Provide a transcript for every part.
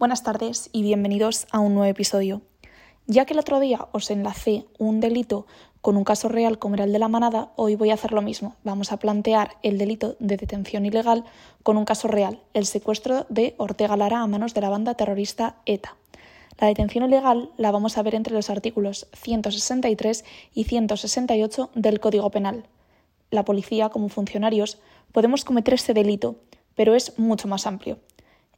Buenas tardes y bienvenidos a un nuevo episodio. Ya que el otro día os enlacé un delito con un caso real como era el de la manada, hoy voy a hacer lo mismo. Vamos a plantear el delito de detención ilegal con un caso real, el secuestro de Ortega Lara a manos de la banda terrorista ETA. La detención ilegal la vamos a ver entre los artículos 163 y 168 del Código Penal. La policía, como funcionarios, podemos cometer este delito, pero es mucho más amplio.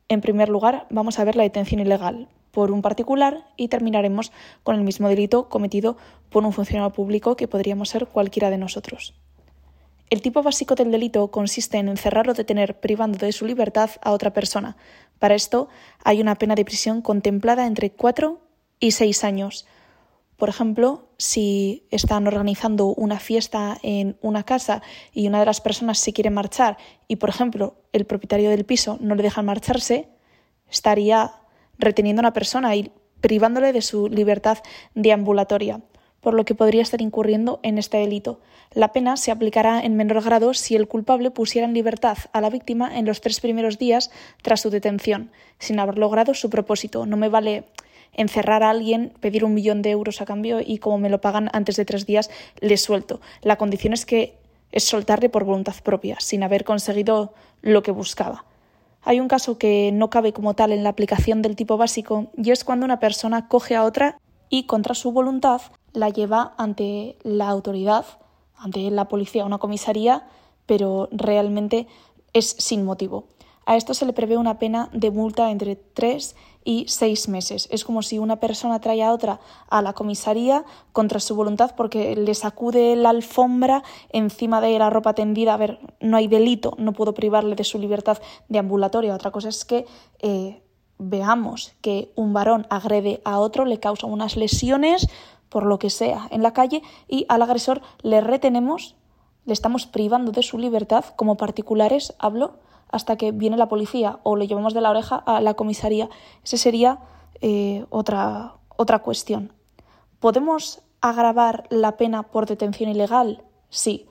En primer lugar, vamos a ver la detención ilegal por un particular y terminaremos con el mismo delito cometido por un funcionario público que podríamos ser cualquiera de nosotros. El tipo básico del delito consiste en encerrar o detener privando de su libertad a otra persona. Para esto hay una pena de prisión contemplada entre cuatro y seis años. Por ejemplo, si están organizando una fiesta en una casa y una de las personas se quiere marchar y, por ejemplo, el propietario del piso no le deja marcharse, estaría reteniendo a una persona y privándole de su libertad deambulatoria, por lo que podría estar incurriendo en este delito. La pena se aplicará en menor grado si el culpable pusiera en libertad a la víctima en los tres primeros días tras su detención, sin haber logrado su propósito. No me vale encerrar a alguien, pedir un millón de euros a cambio y como me lo pagan antes de tres días, le suelto. La condición es que es soltarle por voluntad propia, sin haber conseguido lo que buscaba. Hay un caso que no cabe como tal en la aplicación del tipo básico y es cuando una persona coge a otra y contra su voluntad la lleva ante la autoridad, ante la policía una comisaría, pero realmente es sin motivo. A esto se le prevé una pena de multa entre tres y seis meses. Es como si una persona trae a otra a la comisaría contra su voluntad porque le sacude la alfombra encima de la ropa tendida. A ver, no hay delito, no puedo privarle de su libertad de ambulatoria. Otra cosa es que eh, veamos que un varón agrede a otro, le causa unas lesiones, por lo que sea, en la calle y al agresor le retenemos, le estamos privando de su libertad como particulares, hablo hasta que viene la policía o le llevamos de la oreja a la comisaría. Esa sería eh, otra, otra cuestión. ¿Podemos agravar la pena por detención ilegal? Sí,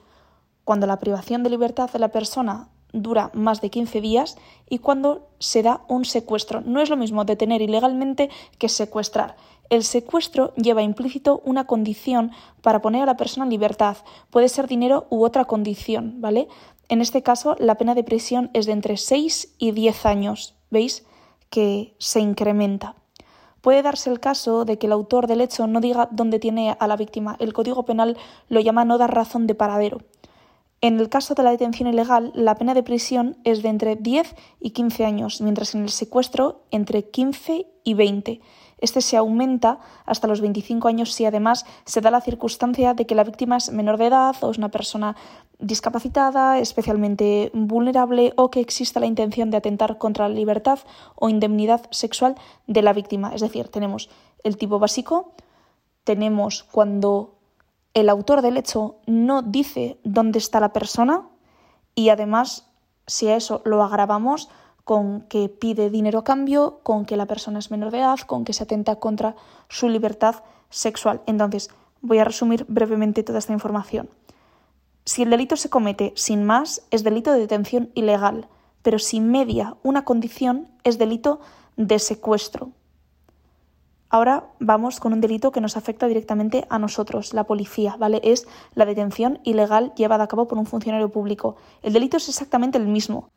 cuando la privación de libertad de la persona dura más de 15 días y cuando se da un secuestro. No es lo mismo detener ilegalmente que secuestrar. El secuestro lleva implícito una condición para poner a la persona en libertad. Puede ser dinero u otra condición, ¿vale? En este caso, la pena de prisión es de entre 6 y 10 años. ¿Veis? Que se incrementa. Puede darse el caso de que el autor del hecho no diga dónde tiene a la víctima. El Código Penal lo llama no dar razón de paradero. En el caso de la detención ilegal, la pena de prisión es de entre 10 y 15 años, mientras en el secuestro entre 15 y 20. Este se aumenta hasta los 25 años si además se da la circunstancia de que la víctima es menor de edad o es una persona discapacitada, especialmente vulnerable o que exista la intención de atentar contra la libertad o indemnidad sexual de la víctima. Es decir, tenemos el tipo básico, tenemos cuando el autor del hecho no dice dónde está la persona y además, si a eso lo agravamos, con que pide dinero a cambio, con que la persona es menor de edad, con que se atenta contra su libertad sexual. Entonces, voy a resumir brevemente toda esta información. Si el delito se comete sin más, es delito de detención ilegal, pero si media una condición, es delito de secuestro. Ahora vamos con un delito que nos afecta directamente a nosotros, la policía, ¿vale? Es la detención ilegal llevada a cabo por un funcionario público. El delito es exactamente el mismo,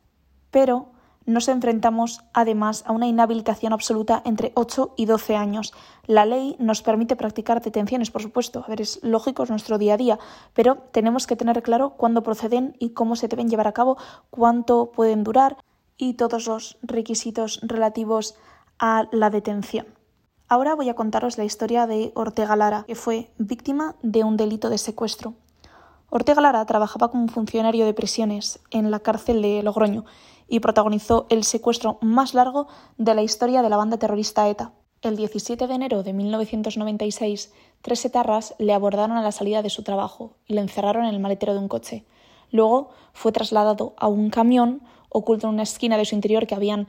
pero nos enfrentamos además a una inhabilitación absoluta entre 8 y 12 años. La ley nos permite practicar detenciones, por supuesto, a ver, es lógico, es nuestro día a día, pero tenemos que tener claro cuándo proceden y cómo se deben llevar a cabo, cuánto pueden durar y todos los requisitos relativos a la detención. Ahora voy a contaros la historia de Ortega Lara, que fue víctima de un delito de secuestro. Ortega Lara trabajaba como funcionario de prisiones en la cárcel de Logroño y protagonizó el secuestro más largo de la historia de la banda terrorista ETA. El 17 de enero de 1996, tres etarras le abordaron a la salida de su trabajo y le encerraron en el maletero de un coche. Luego fue trasladado a un camión oculto en una esquina de su interior que habían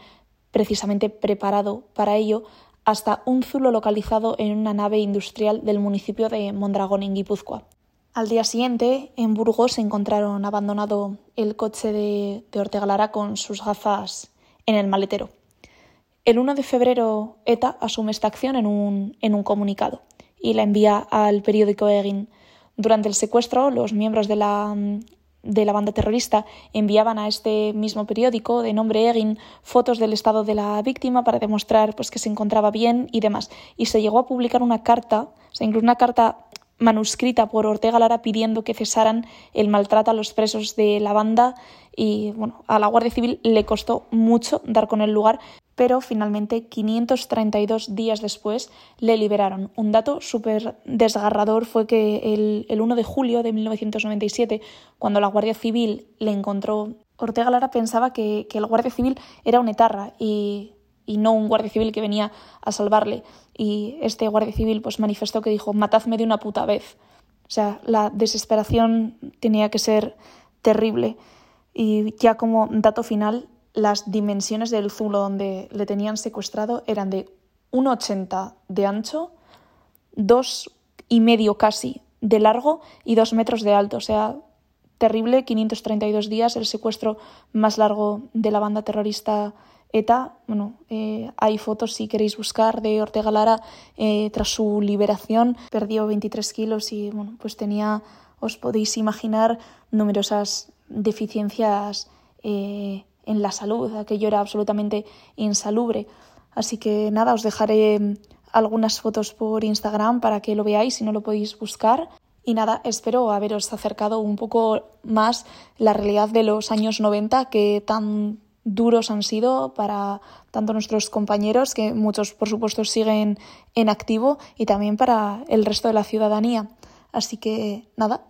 precisamente preparado para ello hasta un zulo localizado en una nave industrial del municipio de Mondragón, en Guipúzcoa. Al día siguiente, en Burgos, encontraron abandonado el coche de, Ortega Lara con sus gafas en el maletero. El 1 de febrero ETA asume esta acción en un, comunicado y la envía al periódico Egin. Durante el secuestro, los miembros de la, de banda terrorista enviaban a este mismo periódico de nombre Egin fotos del estado de la víctima para demostrar pues, que se encontraba bien y demás. Y se llegó a publicar una carta, o sea, una carta manuscrita por Ortega Lara pidiendo que cesaran el maltrato a los presos de la banda y bueno, a la Guardia Civil le costó mucho dar con el lugar, pero finalmente 532 días después le liberaron. Un dato súper desgarrador fue que el, el 1 de julio de 1997, cuando la Guardia Civil le encontró, Ortega Lara pensaba que, que el Guardia Civil era un etarra y y no un guardia civil que venía a salvarle. Y este guardia civil pues manifestó que dijo, matadme de una puta vez. O sea, la desesperación tenía que ser terrible. Y ya como dato final, las dimensiones del zulo donde le tenían secuestrado eran de 1,80 de ancho, dos y medio casi de largo y dos metros de alto. O sea, terrible, 532 días, el secuestro más largo de la banda terrorista ETA, bueno, eh, hay fotos si queréis buscar de Ortega Lara eh, tras su liberación. Perdió 23 kilos y bueno, pues tenía, os podéis imaginar, numerosas deficiencias eh, en la salud. Aquello era absolutamente insalubre. Así que nada, os dejaré algunas fotos por Instagram para que lo veáis si no lo podéis buscar. Y nada, espero haberos acercado un poco más la realidad de los años 90 que tan duros han sido para tanto nuestros compañeros, que muchos por supuesto siguen en activo, y también para el resto de la ciudadanía. Así que nada,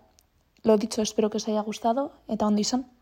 lo dicho, espero que os haya gustado. Eta ondizan.